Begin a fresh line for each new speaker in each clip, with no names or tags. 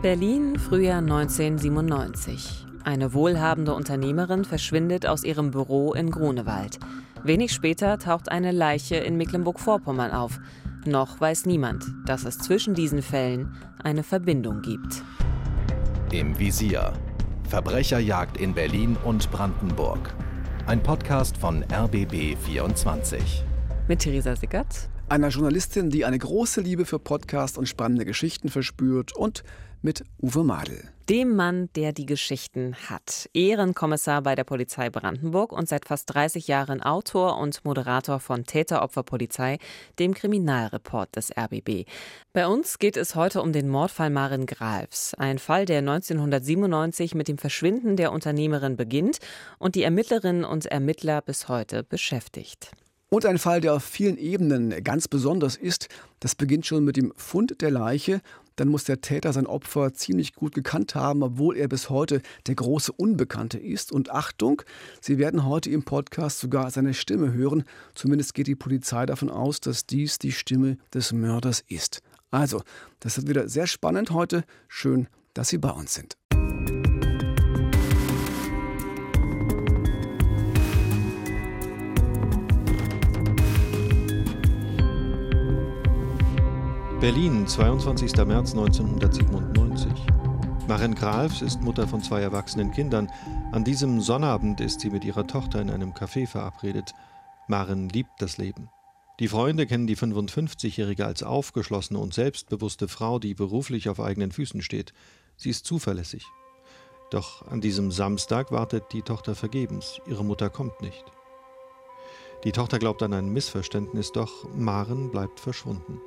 Berlin, Frühjahr 1997. Eine wohlhabende Unternehmerin verschwindet aus ihrem Büro in Grunewald. Wenig später taucht eine Leiche in Mecklenburg-Vorpommern auf. Noch weiß niemand, dass es zwischen diesen Fällen eine Verbindung gibt.
Im Visier. Verbrecherjagd in Berlin und Brandenburg. Ein Podcast von RBB 24.
Mit Theresa Sickert.
Einer Journalistin, die eine große Liebe für Podcasts und spannende Geschichten verspürt und mit Uwe Madel.
Dem Mann, der die Geschichten hat. Ehrenkommissar bei der Polizei Brandenburg und seit fast 30 Jahren Autor und Moderator von Täteropferpolizei, dem Kriminalreport des RBB. Bei uns geht es heute um den Mordfall Maren Gralfs. Ein Fall, der 1997 mit dem Verschwinden der Unternehmerin beginnt und die Ermittlerinnen und Ermittler bis heute beschäftigt.
Und ein Fall, der auf vielen Ebenen ganz besonders ist, das beginnt schon mit dem Fund der Leiche. Dann muss der Täter sein Opfer ziemlich gut gekannt haben, obwohl er bis heute der große Unbekannte ist. Und Achtung, Sie werden heute im Podcast sogar seine Stimme hören. Zumindest geht die Polizei davon aus, dass dies die Stimme des Mörders ist. Also, das wird wieder sehr spannend heute. Schön, dass Sie bei uns sind.
Berlin, 22. März 1997. Maren Gralfs ist Mutter von zwei erwachsenen Kindern. An diesem Sonnabend ist sie mit ihrer Tochter in einem Café verabredet. Maren liebt das Leben. Die Freunde kennen die 55-Jährige als aufgeschlossene und selbstbewusste Frau, die beruflich auf eigenen Füßen steht. Sie ist zuverlässig. Doch an diesem Samstag wartet die Tochter vergebens. Ihre Mutter kommt nicht. Die Tochter glaubt an ein Missverständnis, doch Maren bleibt verschwunden.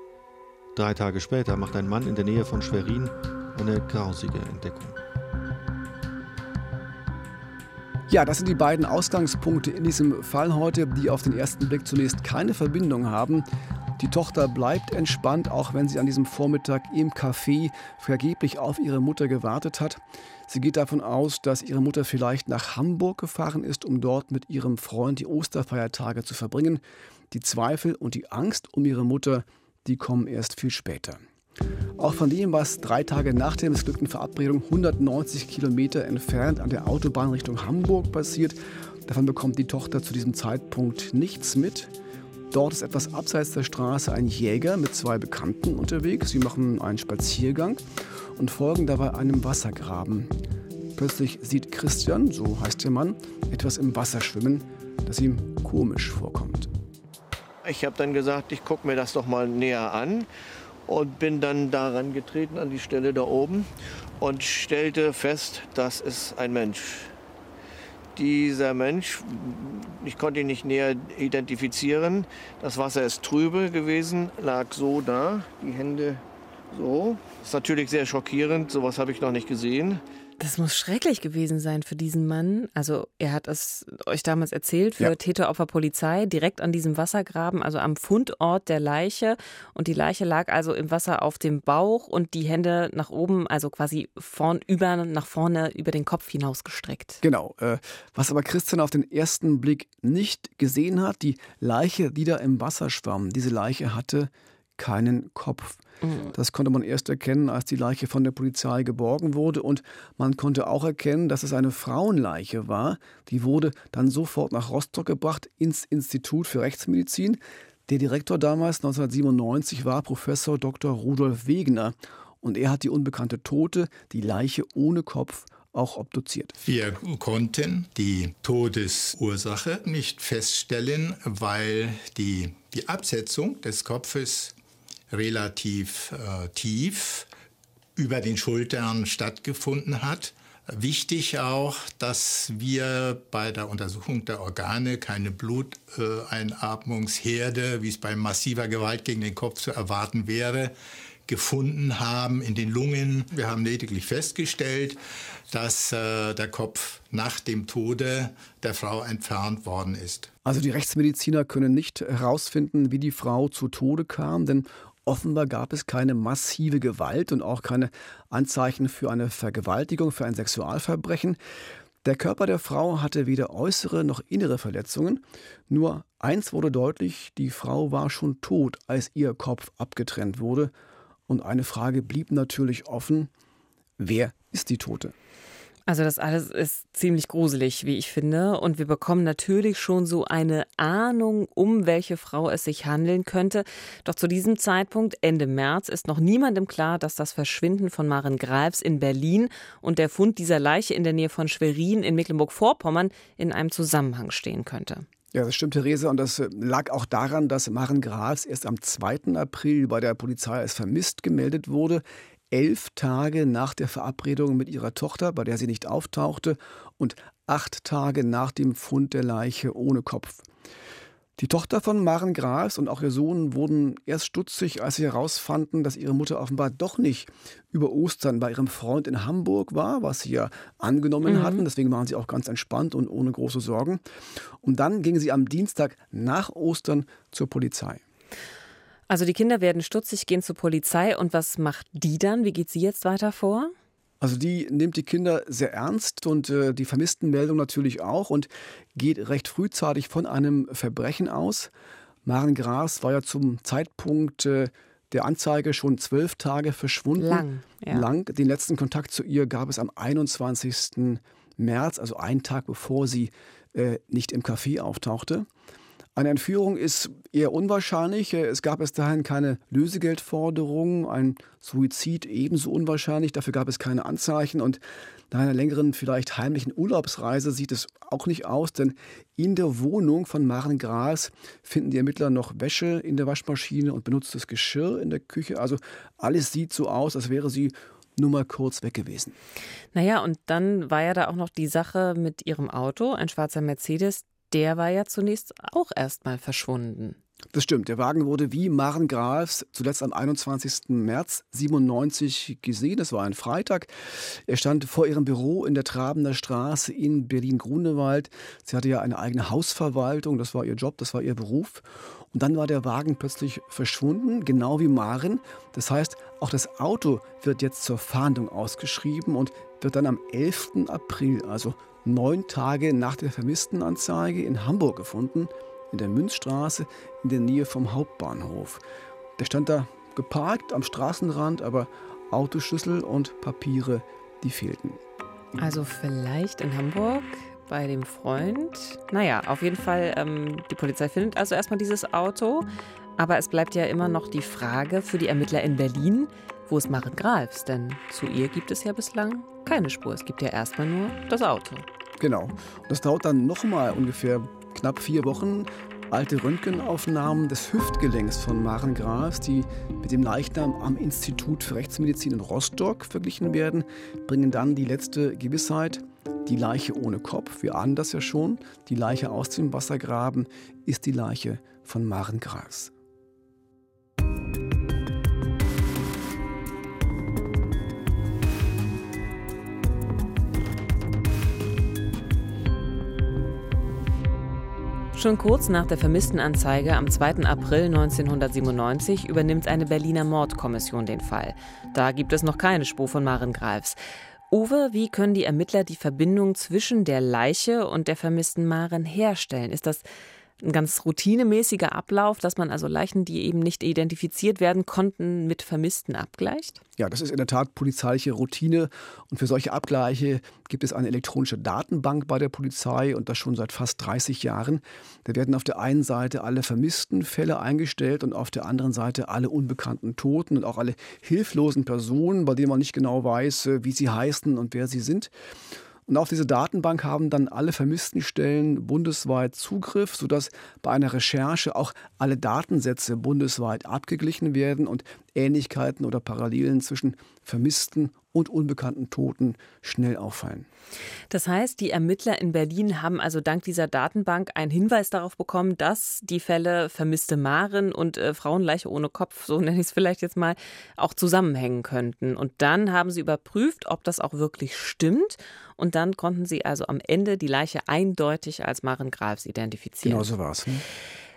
Drei Tage später macht ein Mann in der Nähe von Schwerin eine grausige Entdeckung.
Ja, das sind die beiden Ausgangspunkte in diesem Fall heute, die auf den ersten Blick zunächst keine Verbindung haben. Die Tochter bleibt entspannt, auch wenn sie an diesem Vormittag im Café vergeblich auf ihre Mutter gewartet hat. Sie geht davon aus, dass ihre Mutter vielleicht nach Hamburg gefahren ist, um dort mit ihrem Freund die Osterfeiertage zu verbringen. Die Zweifel und die Angst um ihre Mutter die kommen erst viel später. Auch von dem, was drei Tage nach der missglückten Verabredung 190 Kilometer entfernt an der Autobahn Richtung Hamburg passiert, davon bekommt die Tochter zu diesem Zeitpunkt nichts mit. Dort ist etwas abseits der Straße ein Jäger mit zwei Bekannten unterwegs. Sie machen einen Spaziergang und folgen dabei einem Wassergraben. Plötzlich sieht Christian, so heißt der Mann, etwas im Wasser schwimmen, das ihm komisch vorkommt.
Ich habe dann gesagt, ich gucke mir das doch mal näher an und bin dann daran getreten an die Stelle da oben und stellte fest, das ist ein Mensch. Dieser Mensch, ich konnte ihn nicht näher identifizieren. Das Wasser ist trübe gewesen, lag so da, die Hände so. Das ist natürlich sehr schockierend, sowas habe ich noch nicht gesehen.
Das muss schrecklich gewesen sein für diesen Mann. Also er hat es euch damals erzählt, für ja. Täteropferpolizei, direkt an diesem Wassergraben, also am Fundort der Leiche. Und die Leiche lag also im Wasser auf dem Bauch und die Hände nach oben, also quasi vorn über, nach vorne über den Kopf hinausgestreckt.
Genau. Äh, was aber Christian auf den ersten Blick nicht gesehen hat, die Leiche, die da im Wasser schwamm, diese Leiche hatte keinen Kopf. Mhm. Das konnte man erst erkennen, als die Leiche von der Polizei geborgen wurde. Und man konnte auch erkennen, dass es eine Frauenleiche war. Die wurde dann sofort nach Rostock gebracht, ins Institut für Rechtsmedizin. Der Direktor damals, 1997, war Professor Dr. Rudolf Wegener. Und er hat die unbekannte Tote, die Leiche ohne Kopf, auch obduziert.
Wir konnten die Todesursache nicht feststellen, weil die, die Absetzung des Kopfes relativ äh, tief über den Schultern stattgefunden hat. Wichtig auch, dass wir bei der Untersuchung der Organe keine Bluteinatmungsherde, wie es bei massiver Gewalt gegen den Kopf zu erwarten wäre, gefunden haben in den Lungen. Wir haben lediglich festgestellt, dass äh, der Kopf nach dem Tode der Frau entfernt worden ist.
Also die Rechtsmediziner können nicht herausfinden, wie die Frau zu Tode kam, denn Offenbar gab es keine massive Gewalt und auch keine Anzeichen für eine Vergewaltigung, für ein Sexualverbrechen. Der Körper der Frau hatte weder äußere noch innere Verletzungen. Nur eins wurde deutlich, die Frau war schon tot, als ihr Kopf abgetrennt wurde. Und eine Frage blieb natürlich offen. wer ist die Tote?
Also das alles ist ziemlich gruselig, wie ich finde. Und wir bekommen natürlich schon so eine Ahnung, um welche Frau es sich handeln könnte. Doch zu diesem Zeitpunkt, Ende März, ist noch niemandem klar, dass das Verschwinden von Maren Greifs in Berlin und der Fund dieser Leiche in der Nähe von Schwerin in Mecklenburg-Vorpommern in einem Zusammenhang stehen könnte.
Ja, das stimmt, Therese. Und das lag auch daran, dass Maren Grafs erst am 2. April bei der Polizei als vermisst gemeldet wurde elf Tage nach der Verabredung mit ihrer Tochter, bei der sie nicht auftauchte, und acht Tage nach dem Fund der Leiche ohne Kopf. Die Tochter von Maren Grafs und auch ihr Sohn wurden erst stutzig, als sie herausfanden, dass ihre Mutter offenbar doch nicht über Ostern bei ihrem Freund in Hamburg war, was sie ja angenommen mhm. hatten. Deswegen waren sie auch ganz entspannt und ohne große Sorgen. Und dann gingen sie am Dienstag nach Ostern zur Polizei.
Also die Kinder werden stutzig, gehen zur Polizei und was macht die dann? Wie geht sie jetzt weiter vor?
Also die nimmt die Kinder sehr ernst und äh, die Vermisstenmeldung natürlich auch und geht recht frühzeitig von einem Verbrechen aus. Maren Gras war ja zum Zeitpunkt äh, der Anzeige schon zwölf Tage verschwunden.
Lang,
ja. Lang. Den letzten Kontakt zu ihr gab es am 21. März, also einen Tag bevor sie äh, nicht im Café auftauchte. Eine Entführung ist eher unwahrscheinlich. Es gab bis dahin keine Lösegeldforderung, ein Suizid ebenso unwahrscheinlich. Dafür gab es keine Anzeichen und nach einer längeren, vielleicht heimlichen Urlaubsreise sieht es auch nicht aus, denn in der Wohnung von Maren Gras finden die Ermittler noch Wäsche in der Waschmaschine und benutztes Geschirr in der Küche. Also alles sieht so aus, als wäre sie nur mal kurz weg gewesen.
Naja, und dann war ja da auch noch die Sache mit ihrem Auto, ein schwarzer Mercedes, der war ja zunächst auch erstmal verschwunden.
Das stimmt. Der Wagen wurde wie Maren Grafs zuletzt am 21. März 97 gesehen. Das war ein Freitag. Er stand vor ihrem Büro in der Trabener Straße in Berlin-Grunewald. Sie hatte ja eine eigene Hausverwaltung. Das war ihr Job, das war ihr Beruf. Und dann war der Wagen plötzlich verschwunden, genau wie Maren. Das heißt, auch das Auto wird jetzt zur Fahndung ausgeschrieben und wird dann am 11. April, also neun Tage nach der Vermisstenanzeige in Hamburg gefunden, in der Münzstraße in der Nähe vom Hauptbahnhof. Der stand da geparkt am Straßenrand, aber Autoschlüssel und Papiere, die fehlten.
Also vielleicht in Hamburg bei dem Freund. Naja, auf jeden Fall, ähm, die Polizei findet also erstmal dieses Auto. Aber es bleibt ja immer noch die Frage für die Ermittler in Berlin, wo ist Maren Grafs? Denn zu ihr gibt es ja bislang keine Spur. Es gibt ja erstmal nur das Auto.
Genau. Das dauert dann nochmal ungefähr knapp vier Wochen. Alte Röntgenaufnahmen des Hüftgelenks von Maren Grafs, die mit dem Leichnam am Institut für Rechtsmedizin in Rostock verglichen werden, bringen dann die letzte Gewissheit. Die Leiche ohne Kopf, wir ahnen das ja schon, die Leiche aus dem Wassergraben ist die Leiche von Maren Grafs.
Schon kurz nach der Vermisstenanzeige am 2. April 1997 übernimmt eine Berliner Mordkommission den Fall. Da gibt es noch keine Spur von Maren Greifs. Uwe, wie können die Ermittler die Verbindung zwischen der Leiche und der vermissten Maren herstellen? Ist das ein ganz routinemäßiger Ablauf, dass man also Leichen, die eben nicht identifiziert werden konnten, mit Vermissten abgleicht?
Ja, das ist in der Tat polizeiliche Routine. Und für solche Abgleiche gibt es eine elektronische Datenbank bei der Polizei und das schon seit fast 30 Jahren. Da werden auf der einen Seite alle vermissten Fälle eingestellt und auf der anderen Seite alle unbekannten Toten und auch alle hilflosen Personen, bei denen man nicht genau weiß, äh, wie sie heißen und wer sie sind. Und auf diese Datenbank haben dann alle vermissten Stellen bundesweit Zugriff, sodass bei einer Recherche auch alle Datensätze bundesweit abgeglichen werden. Und Ähnlichkeiten oder Parallelen zwischen vermissten und unbekannten Toten schnell auffallen.
Das heißt, die Ermittler in Berlin haben also dank dieser Datenbank einen Hinweis darauf bekommen, dass die Fälle vermisste Maren und äh, Frauenleiche ohne Kopf, so nenne ich es vielleicht jetzt mal, auch zusammenhängen könnten. Und dann haben sie überprüft, ob das auch wirklich stimmt. Und dann konnten sie also am Ende die Leiche eindeutig als Maren Grafs identifizieren.
Genau so war es. Hm?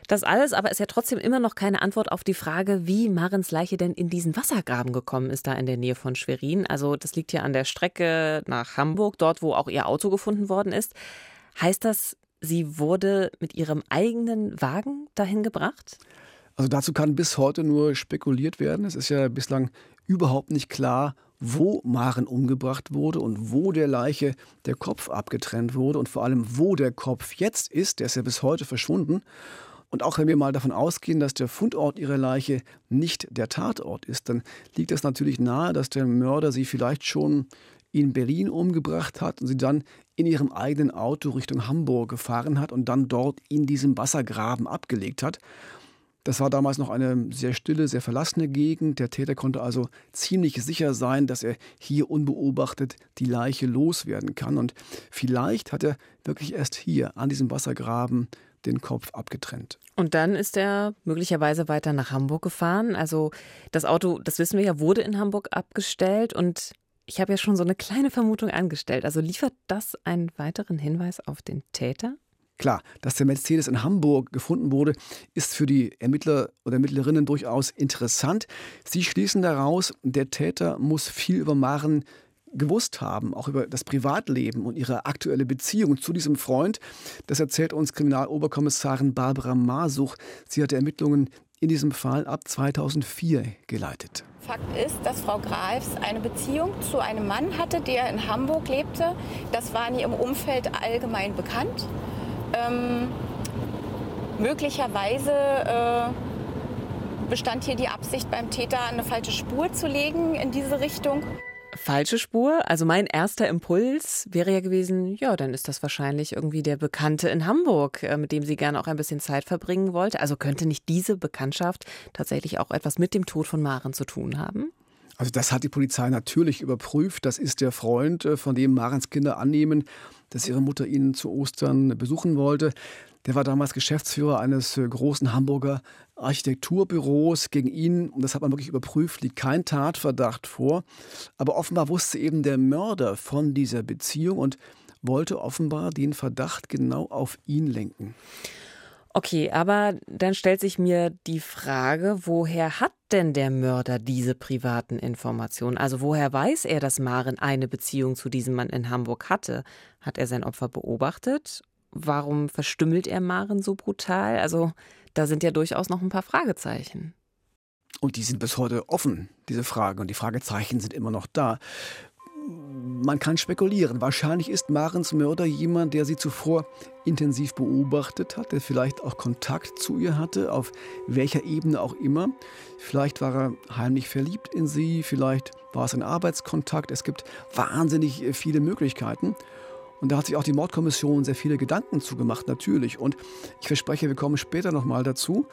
Das alles aber ist ja trotzdem immer noch keine Antwort auf die Frage, wie Marens Leiche denn in diesen Wassergraben gekommen ist, da in der Nähe von Schwerin. Also das liegt ja an der Strecke nach Hamburg, dort wo auch ihr Auto gefunden worden ist. Heißt das, sie wurde mit ihrem eigenen Wagen dahin gebracht?
Also dazu kann bis heute nur spekuliert werden. Es ist ja bislang überhaupt nicht klar, wo Maren umgebracht wurde und wo der Leiche der Kopf abgetrennt wurde und vor allem, wo der Kopf jetzt ist. Der ist ja bis heute verschwunden. Und auch wenn wir mal davon ausgehen, dass der Fundort ihrer Leiche nicht der Tatort ist, dann liegt es natürlich nahe, dass der Mörder sie vielleicht schon in Berlin umgebracht hat und sie dann in ihrem eigenen Auto Richtung Hamburg gefahren hat und dann dort in diesem Wassergraben abgelegt hat. Das war damals noch eine sehr stille, sehr verlassene Gegend. Der Täter konnte also ziemlich sicher sein, dass er hier unbeobachtet die Leiche loswerden kann. Und vielleicht hat er wirklich erst hier an diesem Wassergraben den Kopf abgetrennt.
Und dann ist er möglicherweise weiter nach Hamburg gefahren. Also das Auto, das wissen wir ja, wurde in Hamburg abgestellt und ich habe ja schon so eine kleine Vermutung angestellt. Also liefert das einen weiteren Hinweis auf den Täter?
Klar, dass der Mercedes in Hamburg gefunden wurde, ist für die Ermittler oder Ermittlerinnen durchaus interessant. Sie schließen daraus, der Täter muss viel über Maren gewusst haben, auch über das Privatleben und ihre aktuelle Beziehung zu diesem Freund. Das erzählt uns Kriminaloberkommissarin Barbara Masuch. Sie hat Ermittlungen in diesem Fall ab 2004 geleitet.
Fakt ist, dass Frau Grafs eine Beziehung zu einem Mann hatte, der in Hamburg lebte. Das war in ihrem Umfeld allgemein bekannt. Ähm, möglicherweise äh, bestand hier die Absicht beim Täter, eine falsche Spur zu legen in diese Richtung.
Falsche Spur? Also mein erster Impuls wäre ja gewesen, ja, dann ist das wahrscheinlich irgendwie der Bekannte in Hamburg, äh, mit dem sie gerne auch ein bisschen Zeit verbringen wollte. Also könnte nicht diese Bekanntschaft tatsächlich auch etwas mit dem Tod von Maren zu tun haben?
Also das hat die Polizei natürlich überprüft. Das ist der Freund, äh, von dem Marens Kinder annehmen, dass ihre Mutter ihn zu Ostern besuchen wollte. Der war damals Geschäftsführer eines äh, großen Hamburger Architekturbüros. Gegen ihn, und das hat man wirklich überprüft, liegt kein Tatverdacht vor. Aber offenbar wusste eben der Mörder von dieser Beziehung und wollte offenbar den Verdacht genau auf ihn lenken.
Okay, aber dann stellt sich mir die Frage, woher hat denn der Mörder diese privaten Informationen? Also woher weiß er, dass Maren eine Beziehung zu diesem Mann in Hamburg hatte? Hat er sein Opfer beobachtet? Warum verstümmelt er Maren so brutal? Also da sind ja durchaus noch ein paar Fragezeichen.
Und die sind bis heute offen, diese Fragen. Und die Fragezeichen sind immer noch da man kann spekulieren. Wahrscheinlich ist Marens Mörder jemand, der sie zuvor intensiv beobachtet hat, der vielleicht auch Kontakt zu ihr hatte, auf welcher Ebene auch immer. Vielleicht war er heimlich verliebt in sie, vielleicht war es ein Arbeitskontakt. Es gibt wahnsinnig viele Möglichkeiten. Und da hat sich auch die Mordkommission sehr viele Gedanken zugemacht, natürlich. Und ich verspreche, wir kommen später nochmal dazu.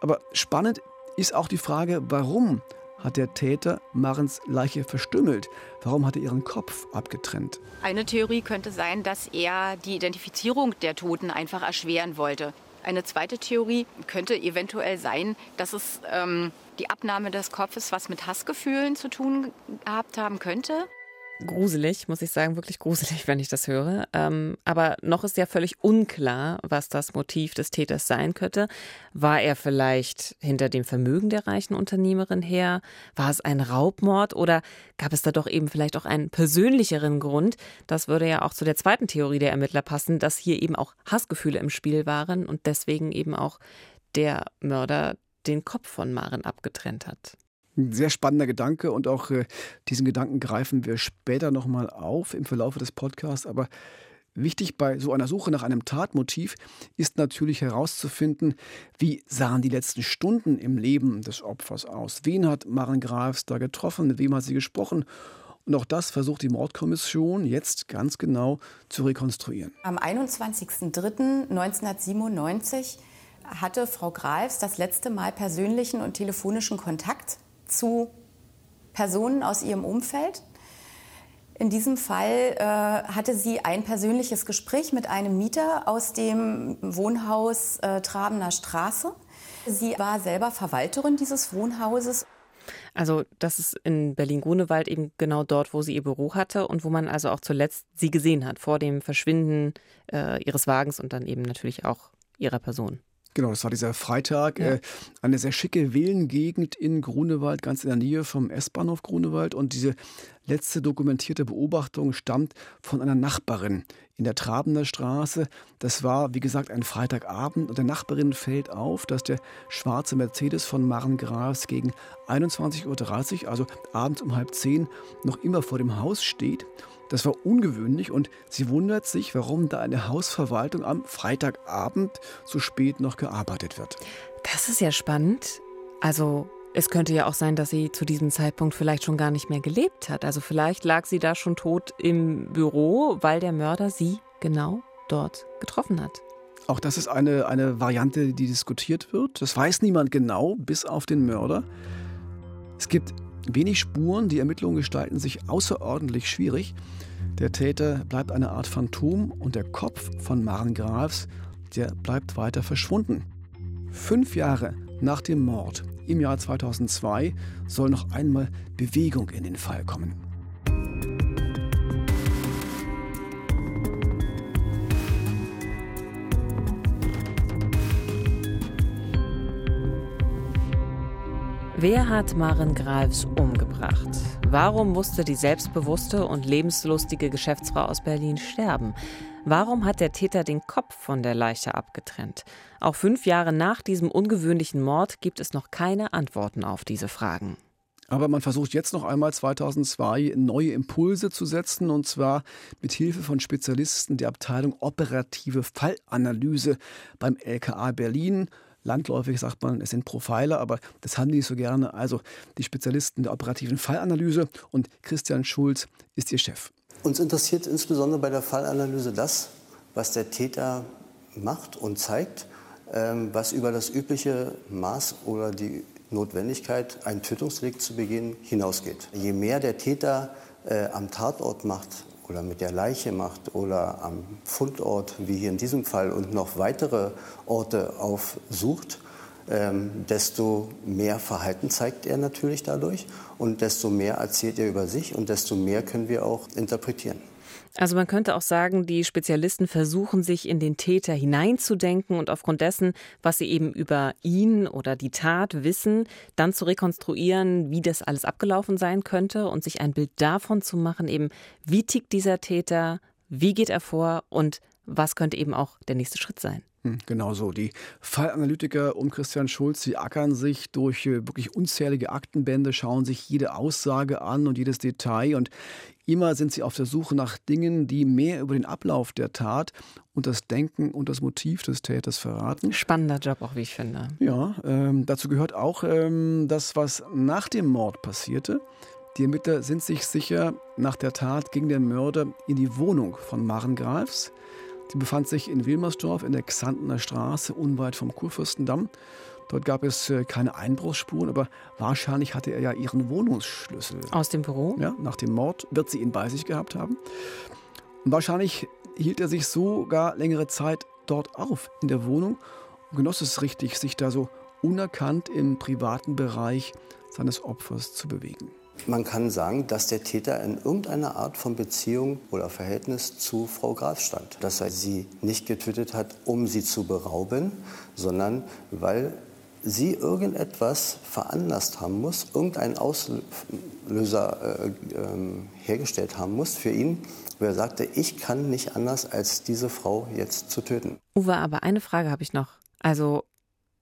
Aber spannend ist auch die Frage, warum hat der Täter Marens Leiche verstümmelt? Warum hat er ihren Kopf abgetrennt?
Eine Theorie könnte sein, dass er die Identifizierung der Toten einfach erschweren wollte. Eine zweite Theorie könnte eventuell sein, dass es ähm, die Abnahme des Kopfes was mit Hassgefühlen zu tun gehabt haben könnte
gruselig, muss ich sagen, wirklich gruselig, wenn ich das höre. Ähm, aber noch ist ja völlig unklar, was das Motiv des Täters sein könnte. War er vielleicht hinter dem Vermögen der reichen Unternehmerin her? War es ein Raubmord oder gab es da doch eben vielleicht auch einen persönlicheren Grund? Das würde ja auch zu der zweiten Theorie der Ermittler passen, dass hier eben auch Hassgefühle im Spiel waren und deswegen eben auch der Mörder den Kopf von Maren abgetrennt hat.
Ein sehr spannender Gedanke und auch äh, diesen Gedanken greifen wir später nochmal auf im Verlauf des Podcasts. Aber wichtig bei so einer Suche nach einem Tatmotiv ist natürlich herauszufinden, wie sahen die letzten Stunden im Leben des Opfers aus? Wen hat Maren Grafs da getroffen? Mit wem hat sie gesprochen? Und auch das versucht die Mordkommission jetzt ganz genau zu rekonstruieren.
Am 21.03.1997 hatte Frau Greifs das letzte Mal persönlichen und telefonischen Kontakt zu Personen aus ihrem Umfeld. In diesem Fall äh, hatte sie ein persönliches Gespräch mit einem Mieter aus dem Wohnhaus äh, Trabener Straße. Sie war selber Verwalterin dieses Wohnhauses.
Also das ist in Berlin-Grunewald eben genau dort, wo sie ihr Büro hatte und wo man also auch zuletzt sie gesehen hat, vor dem Verschwinden äh, ihres Wagens und dann eben natürlich auch ihrer Person.
Genau, das war dieser Freitag. Ja. Äh, eine sehr schicke Villengegend in Grunewald, ganz in der Nähe vom S-Bahnhof Grunewald. Und diese letzte dokumentierte Beobachtung stammt von einer Nachbarin in der Trabener Straße. Das war, wie gesagt, ein Freitagabend. Und der Nachbarin fällt auf, dass der schwarze Mercedes von Maren Grafs gegen 21.30 Uhr, also abends um halb zehn, noch immer vor dem Haus steht. Das war ungewöhnlich und sie wundert sich, warum da eine Hausverwaltung am Freitagabend so spät noch gearbeitet wird.
Das ist ja spannend. Also es könnte ja auch sein, dass sie zu diesem Zeitpunkt vielleicht schon gar nicht mehr gelebt hat. Also vielleicht lag sie da schon tot im Büro, weil der Mörder sie genau dort getroffen hat.
Auch das ist eine, eine Variante, die diskutiert wird. Das weiß niemand genau, bis auf den Mörder. Es gibt Wenig Spuren, die Ermittlungen gestalten sich außerordentlich schwierig. Der Täter bleibt eine Art Phantom und der Kopf von Maren Grafs, der bleibt weiter verschwunden. Fünf Jahre nach dem Mord im Jahr 2002 soll noch einmal Bewegung in den Fall kommen.
Wer hat Maren Greifs umgebracht? Warum musste die selbstbewusste und lebenslustige Geschäftsfrau aus Berlin sterben? Warum hat der Täter den Kopf von der Leiche abgetrennt? Auch fünf Jahre nach diesem ungewöhnlichen Mord gibt es noch keine Antworten auf diese Fragen.
Aber man versucht jetzt noch einmal 2002 neue Impulse zu setzen und zwar mit Hilfe von Spezialisten der Abteilung Operative Fallanalyse beim LKA Berlin Landläufig sagt man, es sind Profiler, aber das haben die nicht so gerne. Also die Spezialisten der operativen Fallanalyse und Christian Schulz ist ihr Chef.
Uns interessiert insbesondere bei der Fallanalyse das, was der Täter macht und zeigt, ähm, was über das übliche Maß oder die Notwendigkeit, ein Tötungsdelikt zu begehen, hinausgeht. Je mehr der Täter äh, am Tatort macht, oder mit der Leiche macht oder am Fundort, wie hier in diesem Fall, und noch weitere Orte aufsucht, ähm, desto mehr Verhalten zeigt er natürlich dadurch und desto mehr erzählt er über sich und desto mehr können wir auch interpretieren.
Also man könnte auch sagen, die Spezialisten versuchen sich in den Täter hineinzudenken und aufgrund dessen, was sie eben über ihn oder die Tat wissen, dann zu rekonstruieren, wie das alles abgelaufen sein könnte und sich ein Bild davon zu machen, eben wie tickt dieser Täter, wie geht er vor und was könnte eben auch der nächste Schritt sein.
Hm, genau so. Die Fallanalytiker um Christian Schulz, sie ackern sich durch äh, wirklich unzählige Aktenbände, schauen sich jede Aussage an und jedes Detail und immer sind sie auf der Suche nach Dingen, die mehr über den Ablauf der Tat und das Denken und das Motiv des Täters verraten.
Spannender Job auch, wie ich finde.
Ja, ähm, dazu gehört auch ähm, das, was nach dem Mord passierte. Die Ermittler sind sich sicher, nach der Tat ging der Mörder in die Wohnung von Maren Grafs. Die befand sich in Wilmersdorf in der Xantener Straße, unweit vom Kurfürstendamm. Dort gab es äh, keine Einbruchsspuren, aber wahrscheinlich hatte er ja ihren Wohnungsschlüssel.
Aus dem Büro?
Ja, nach dem Mord wird sie ihn bei sich gehabt haben. Und wahrscheinlich hielt er sich sogar längere Zeit dort auf, in der Wohnung, und genoss es richtig, sich da so unerkannt im privaten Bereich seines Opfers zu bewegen.
Man kann sagen, dass der Täter in irgendeiner Art von Beziehung oder Verhältnis zu Frau Graf stand. Dass er sie nicht getötet hat, um sie zu berauben, sondern weil sie irgendetwas veranlasst haben muss, irgendeinen Auslöser äh, äh, hergestellt haben muss für ihn, wo er sagte, ich kann nicht anders, als diese Frau jetzt zu töten.
Uwe, aber eine Frage habe ich noch. Also,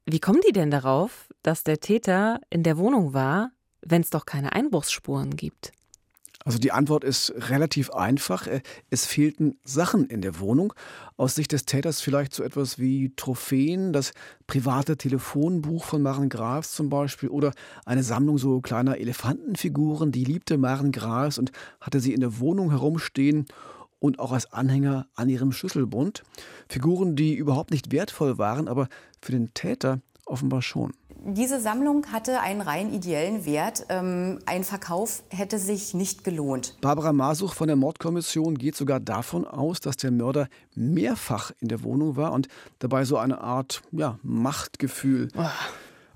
wie kommen die denn darauf, dass der Täter in der Wohnung war, wenn es doch keine Einbruchsspuren gibt?
Also die Antwort ist relativ einfach. Äh, es fehlten Sachen in der Wohnung. Aus Sicht des Täters vielleicht so etwas wie Trophäen, das private Telefonbuch von Maren Grafs zum Beispiel oder eine Sammlung so kleiner Elefantenfiguren. Die liebte Maren Grafs und hatte sie in der Wohnung herumstehen und auch als Anhänger an ihrem Schlüsselbund. Figuren, die überhaupt nicht wertvoll waren, aber für den Täter offenbar schon.
Diese Sammlung hatte einen rein ideellen Wert. Ähm, ein Verkauf hätte sich nicht gelohnt.
Barbara Masuch von der Mordkommission geht sogar davon aus, dass der Mörder mehrfach in der Wohnung war und dabei so eine Art ja, Machtgefühl. Oh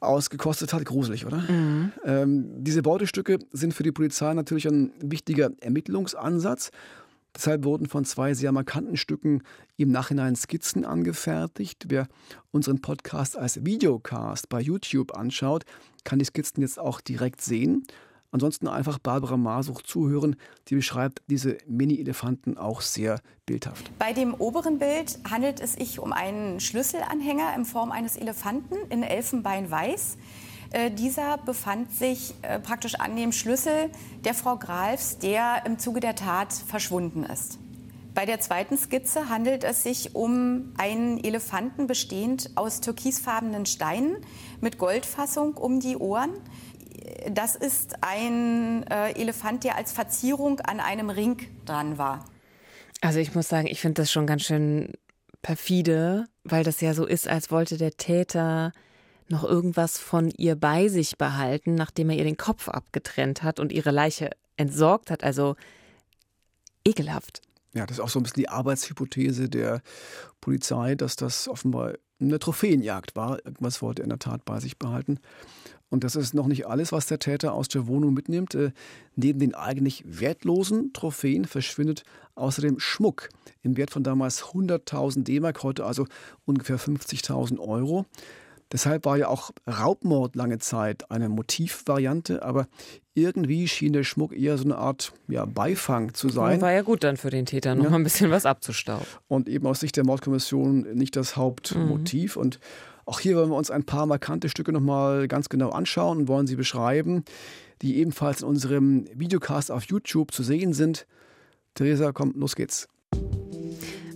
ausgekostet hat. Gruselig, oder? Mhm. Ähm, diese Beutestücke sind für die Polizei natürlich ein wichtiger Ermittlungsansatz. Deshalb wurden von zwei sehr markanten Stücken im Nachhinein Skizzen angefertigt. Wer unseren Podcast als Videocast bei YouTube anschaut, kann die Skizzen jetzt auch direkt sehen. Ansonsten einfach Barbara Masuch zuhören. Die beschreibt diese Mini-Elefanten auch sehr bildhaft.
Bei dem oberen Bild handelt es sich um einen Schlüsselanhänger in Form eines Elefanten in Elfenbeinweiß. Äh, dieser befand sich äh, praktisch an dem Schlüssel der Frau Gralfs, der im Zuge der Tat verschwunden ist. Bei der zweiten Skizze handelt es sich um einen Elefanten bestehend aus türkisfarbenen Steinen mit Goldfassung um die Ohren. Das ist ein äh, Elefant, der als Verzierung an einem Ring dran war.
Also ich muss sagen, ich finde das schon ganz schön perfide, weil das ja so ist, als wollte der Täter noch irgendwas von ihr bei sich behalten, nachdem er ihr den Kopf abgetrennt hat und ihre Leiche entsorgt hat. Also ekelhaft.
Ja, das ist auch so ein bisschen die Arbeitshypothese der Polizei, dass das offenbar eine Trophäenjagd war. Irgendwas wollte er in der Tat bei sich behalten. Und das ist noch nicht alles, was der Täter aus der Wohnung mitnimmt. Äh, neben den eigentlich wertlosen Trophäen verschwindet außerdem Schmuck im Wert von damals 100.000 D-Mark, heute also ungefähr 50.000 Euro. Deshalb war ja auch Raubmord lange Zeit eine Motivvariante, aber irgendwie schien der Schmuck eher so eine Art ja, Beifang zu sein.
War ja gut dann für den Täter, noch ja. mal ein bisschen was abzustauben.
Und eben aus Sicht der Mordkommission nicht das Hauptmotiv. Mhm. Und auch hier wollen wir uns ein paar markante Stücke noch mal ganz genau anschauen und wollen sie beschreiben, die ebenfalls in unserem Videocast auf YouTube zu sehen sind. Theresa, komm, los geht's.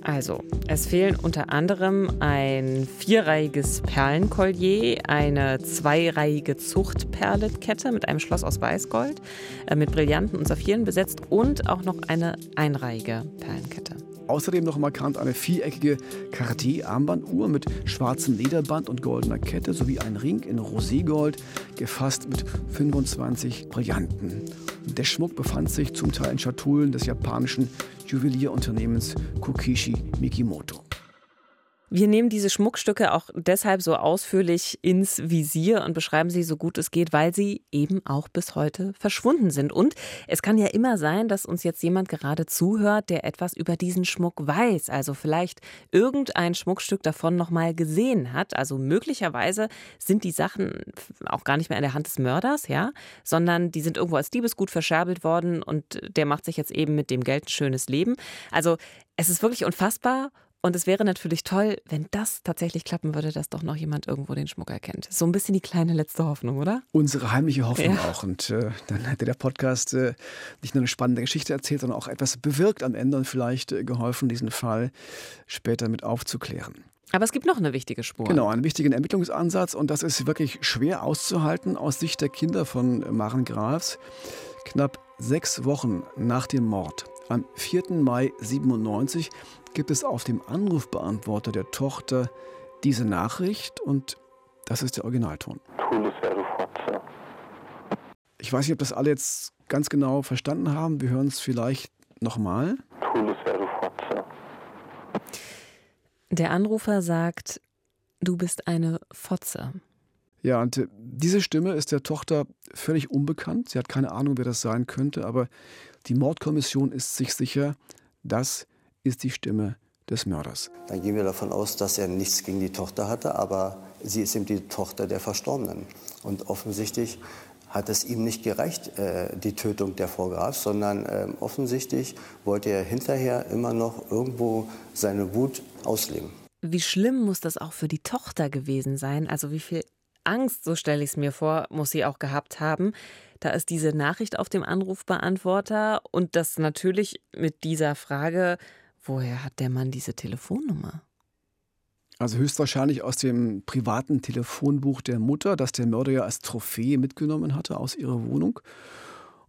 Also, es fehlen unter anderem ein vierreihiges Perlenkollier, eine zweireihige Zuchtperletkette mit einem Schloss aus Weißgold, äh, mit Brillanten und Saphiren besetzt und auch noch eine einreihige Perlenkette.
Außerdem noch markant eine viereckige Cartier-Armbanduhr mit schwarzem Lederband und goldener Kette sowie ein Ring in Roségold, gefasst mit 25 Brillanten. Der Schmuck befand sich zum Teil in Schatullen des japanischen Juwelierunternehmens Kokishi Mikimoto.
Wir nehmen diese Schmuckstücke auch deshalb so ausführlich ins Visier und beschreiben sie so gut es geht, weil sie eben auch bis heute verschwunden sind. Und es kann ja immer sein, dass uns jetzt jemand gerade zuhört, der etwas über diesen Schmuck weiß, also vielleicht irgendein Schmuckstück davon noch mal gesehen hat. Also möglicherweise sind die Sachen auch gar nicht mehr in der Hand des Mörders, ja, sondern die sind irgendwo als Diebesgut verscherbelt worden und der macht sich jetzt eben mit dem Geld ein schönes Leben. Also es ist wirklich unfassbar und es wäre natürlich toll, wenn das tatsächlich klappen würde, dass doch noch jemand irgendwo den Schmuck erkennt. So ein bisschen die kleine letzte Hoffnung, oder?
Unsere heimliche Hoffnung ja. auch. Und äh, dann hätte der Podcast äh, nicht nur eine spannende Geschichte erzählt, sondern auch etwas bewirkt am Ende und vielleicht äh, geholfen, diesen Fall später mit aufzuklären.
Aber es gibt noch eine wichtige Spur.
Genau, einen wichtigen Ermittlungsansatz. Und das ist wirklich schwer auszuhalten aus Sicht der Kinder von Maren Grafs. Knapp sechs Wochen nach dem Mord, am 4. Mai 97, gibt es auf dem Anrufbeantworter der Tochter diese Nachricht und das ist der Originalton. Ich weiß nicht, ob das alle jetzt ganz genau verstanden haben. Wir hören es vielleicht nochmal.
Der Anrufer sagt, du bist eine Fotze.
Ja, und äh, diese Stimme ist der Tochter völlig unbekannt. Sie hat keine Ahnung, wer das sein könnte, aber die Mordkommission ist sich sicher, das ist die Stimme des Mörders.
Dann gehen wir davon aus, dass er nichts gegen die Tochter hatte, aber sie ist eben die Tochter der Verstorbenen. Und offensichtlich hat es ihm nicht gereicht, äh, die Tötung der Frau Graf, sondern äh, offensichtlich wollte er hinterher immer noch irgendwo seine Wut ausleben.
Wie schlimm muss das auch für die Tochter gewesen sein? Also wie viel Angst, so stelle ich es mir vor, muss sie auch gehabt haben. Da ist diese Nachricht auf dem Anrufbeantworter und das natürlich mit dieser Frage, woher hat der Mann diese Telefonnummer?
Also höchstwahrscheinlich aus dem privaten Telefonbuch der Mutter, das der Mörder ja als Trophäe mitgenommen hatte aus ihrer Wohnung.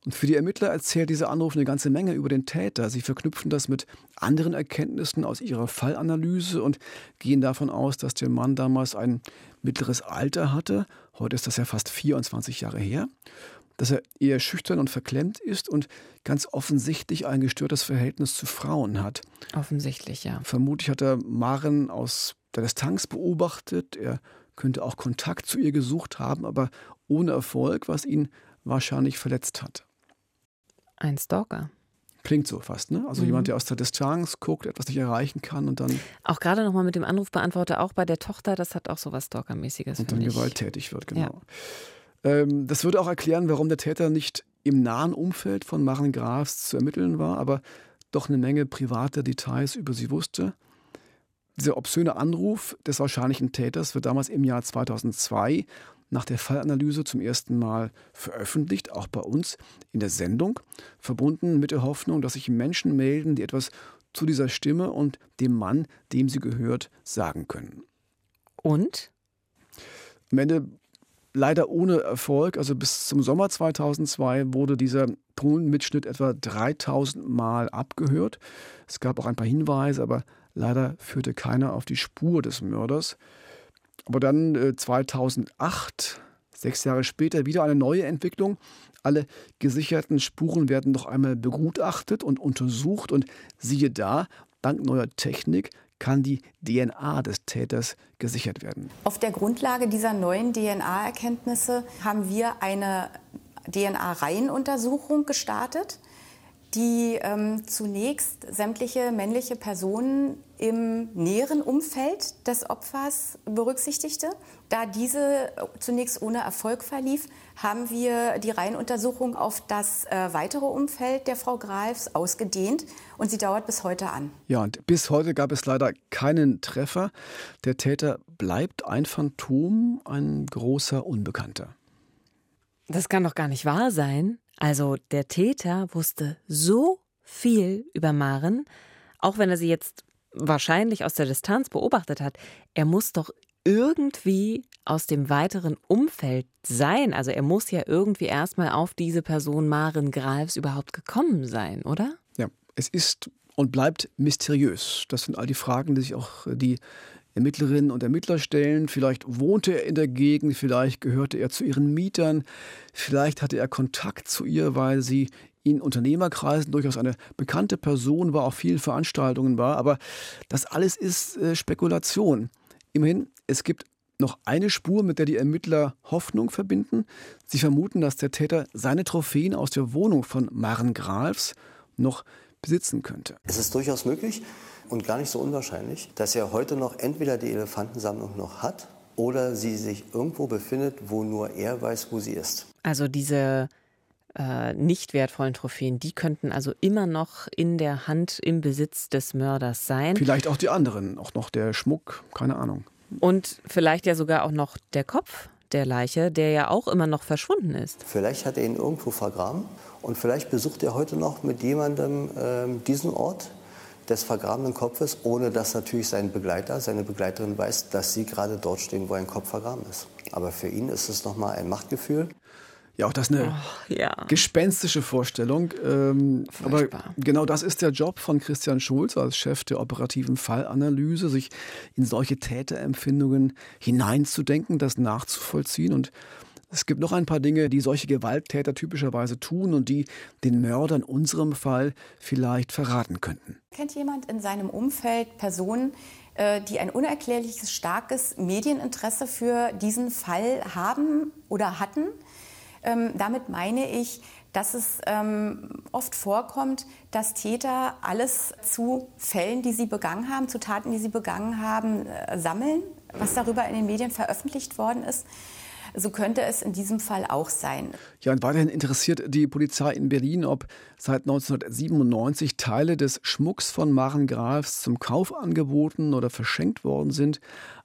Und für die Ermittler erzählt dieser Anruf eine ganze Menge über den Täter. Sie verknüpfen das mit anderen Erkenntnissen aus ihrer Fallanalyse und gehen davon aus, dass der Mann damals ein mittleres Alter hatte. Heute ist das ja fast 24 Jahre her dass er eher schüchtern und verklemmt ist und ganz offensichtlich ein gestörtes Verhältnis zu Frauen hat.
Offensichtlich, ja.
Vermutlich hat er Maren aus der Distanz beobachtet. Er könnte auch Kontakt zu ihr gesucht haben, aber ohne Erfolg, was ihn wahrscheinlich verletzt hat.
Ein Stalker.
Klingt so fast, ne? Also mhm. jemand, der aus der Distanz guckt, etwas nicht erreichen kann und dann.
Auch gerade nochmal mit dem Anrufbeantworter, auch bei der Tochter, das hat auch so was Stalkermäßiges.
Und dann gewalttätig wird, genau. Ja. Ähm, das würde auch erklären, warum der Täter nicht im nahen Umfeld von Maren Grafs zu ermitteln war, aber doch eine Menge privater Details über sie wusste. Dieser obszöne Anruf des wahrscheinlichen Täters wird damals im Jahr 2002 nach der Fallanalyse zum ersten Mal veröffentlicht, auch bei uns in der Sendung, verbunden mit der Hoffnung, dass sich Menschen melden, die etwas zu dieser Stimme und dem Mann, dem sie gehört, sagen können.
Und?
Am Ende leider ohne Erfolg. Also bis zum Sommer 2002 wurde dieser Tonmitschnitt etwa 3000 Mal abgehört. Es gab auch ein paar Hinweise, aber leider führte keiner auf die Spur des Mörders. Aber dann äh, 2008, sechs Jahre später, wieder eine neue Entwicklung. Alle gesicherten Spuren werden noch einmal begutachtet und untersucht und siehe da, dank neuer Technik kann die DNA des Täters gesichert werden.
Auf der Grundlage dieser neuen DNA-Erkenntnisse haben wir eine DNA-Reihenuntersuchung gestartet die ähm, zunächst sämtliche männliche Personen im näheren Umfeld des Opfers berücksichtigte. Da diese zunächst ohne Erfolg verlief, haben wir die Reihenuntersuchung auf das äh, weitere Umfeld der Frau Grafs ausgedehnt und sie dauert bis heute an.
Ja, und bis heute gab es leider keinen Treffer. Der Täter bleibt ein Phantom, ein großer Unbekannter.
Das kann doch gar nicht wahr sein. Also der Täter wusste so viel über Maren, auch wenn er sie jetzt wahrscheinlich aus der Distanz beobachtet hat. Er muss doch irgendwie aus dem weiteren Umfeld sein. Also er muss ja irgendwie erstmal auf diese Person Maren Gralfs überhaupt gekommen sein, oder?
Ja, es ist und bleibt mysteriös. Das sind all die Fragen, die sich auch die Ermittlerinnen und Ermittler stellen. Vielleicht wohnte er in der Gegend, vielleicht gehörte er zu ihren Mietern, vielleicht hatte er Kontakt zu ihr, weil sie in Unternehmerkreisen durchaus eine bekannte Person war, auf vielen Veranstaltungen war. Aber das alles ist äh, Spekulation. Immerhin, es gibt noch eine Spur, mit der die Ermittler Hoffnung verbinden. Sie vermuten, dass der Täter seine Trophäen aus der Wohnung von Maren Grafs noch besitzen könnte.
Es ist durchaus möglich, und gar nicht so unwahrscheinlich, dass er heute noch entweder die Elefantensammlung noch hat oder sie sich irgendwo befindet, wo nur er weiß, wo sie ist.
Also diese äh, nicht wertvollen Trophäen, die könnten also immer noch in der Hand, im Besitz des Mörders sein.
Vielleicht auch die anderen, auch noch der Schmuck, keine Ahnung.
Und vielleicht ja sogar auch noch der Kopf der Leiche, der ja auch immer noch verschwunden ist.
Vielleicht hat er ihn irgendwo vergraben und vielleicht besucht er heute noch mit jemandem äh, diesen Ort, des vergrabenen Kopfes, ohne dass natürlich sein Begleiter, seine Begleiterin weiß, dass sie gerade dort stehen, wo ein Kopf vergraben ist. Aber für ihn ist es nochmal ein Machtgefühl.
Ja, auch das eine oh, ja. gespenstische Vorstellung. Ähm, aber genau das ist der Job von Christian Schulz als Chef der operativen Fallanalyse, sich in solche Täterempfindungen hineinzudenken, das nachzuvollziehen und es gibt noch ein paar Dinge, die solche Gewalttäter typischerweise tun und die den Mörder in unserem Fall vielleicht verraten könnten.
Kennt jemand in seinem Umfeld Personen, äh, die ein unerklärliches, starkes Medieninteresse für diesen Fall haben oder hatten? Ähm, damit meine ich, dass es ähm, oft vorkommt, dass Täter alles zu Fällen, die sie begangen haben, zu Taten, die sie begangen haben, äh, sammeln, was darüber in den Medien veröffentlicht worden ist. So könnte es in diesem Fall auch sein.
Ja, und weiterhin interessiert die Polizei in Berlin, ob seit 1997 Teile des Schmucks von Maren Grafs zum Kauf angeboten oder verschenkt worden sind.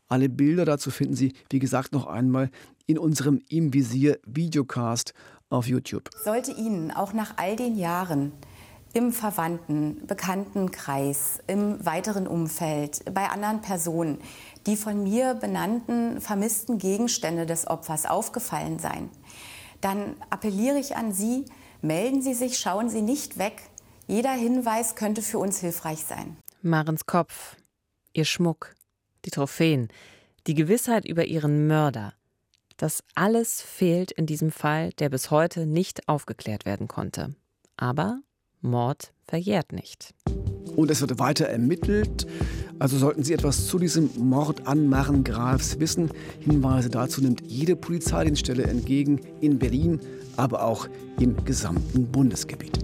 Alle Bilder dazu finden Sie, wie gesagt, noch einmal in unserem Im Visier Videocast auf YouTube.
Sollte Ihnen auch nach all den Jahren im Verwandten, Bekanntenkreis, im weiteren Umfeld, bei anderen Personen die von mir benannten vermissten Gegenstände des Opfers aufgefallen sein, dann appelliere ich an Sie, melden Sie sich, schauen Sie nicht weg. Jeder Hinweis könnte für uns hilfreich sein.
Marens Kopf, ihr Schmuck, die Trophäen, die Gewissheit über ihren Mörder. Das alles fehlt in diesem Fall, der bis heute nicht aufgeklärt werden konnte. Aber Mord verjährt nicht.
Und es wird weiter ermittelt. Also sollten Sie etwas zu diesem Mord an Maren Grafs wissen, Hinweise dazu nimmt jede Polizeidienststelle entgegen in Berlin, aber auch im gesamten Bundesgebiet.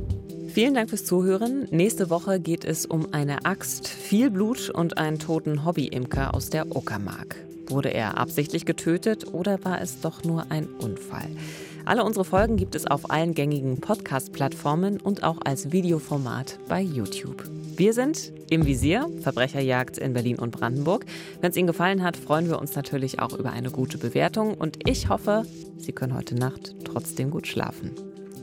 Vielen Dank fürs Zuhören. Nächste Woche geht es um eine Axt, viel Blut und einen toten Hobbyimker aus der Uckermark. Wurde er absichtlich getötet oder war es doch nur ein Unfall? Alle unsere Folgen gibt es auf allen gängigen Podcast-Plattformen und auch als Videoformat bei YouTube. Wir sind im Visier, Verbrecherjagd in Berlin und Brandenburg. Wenn es Ihnen gefallen hat, freuen wir uns natürlich auch über eine gute Bewertung und ich hoffe, Sie können heute Nacht trotzdem gut schlafen.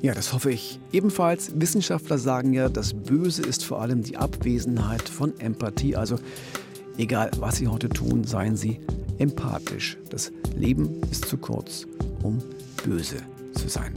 Ja, das hoffe ich ebenfalls. Wissenschaftler sagen ja, das Böse ist vor allem die Abwesenheit von Empathie. Also egal, was Sie heute tun, seien Sie empathisch. Das Leben ist zu kurz, um böse zu sein.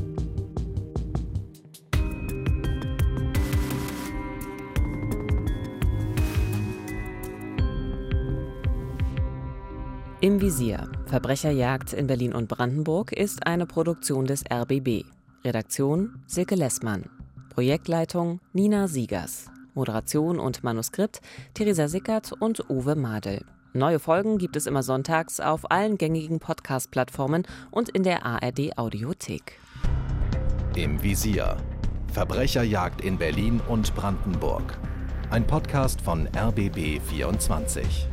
Im Visier. Verbrecherjagd in Berlin und Brandenburg ist eine Produktion des RBB. Redaktion Silke Lessmann. Projektleitung Nina Siegers. Moderation und Manuskript Theresa Sickert und Uwe Madel. Neue Folgen gibt es immer sonntags auf allen gängigen Podcast-Plattformen und in der ARD Audiothek.
Im Visier. Verbrecherjagd in Berlin und Brandenburg. Ein Podcast von RBB 24.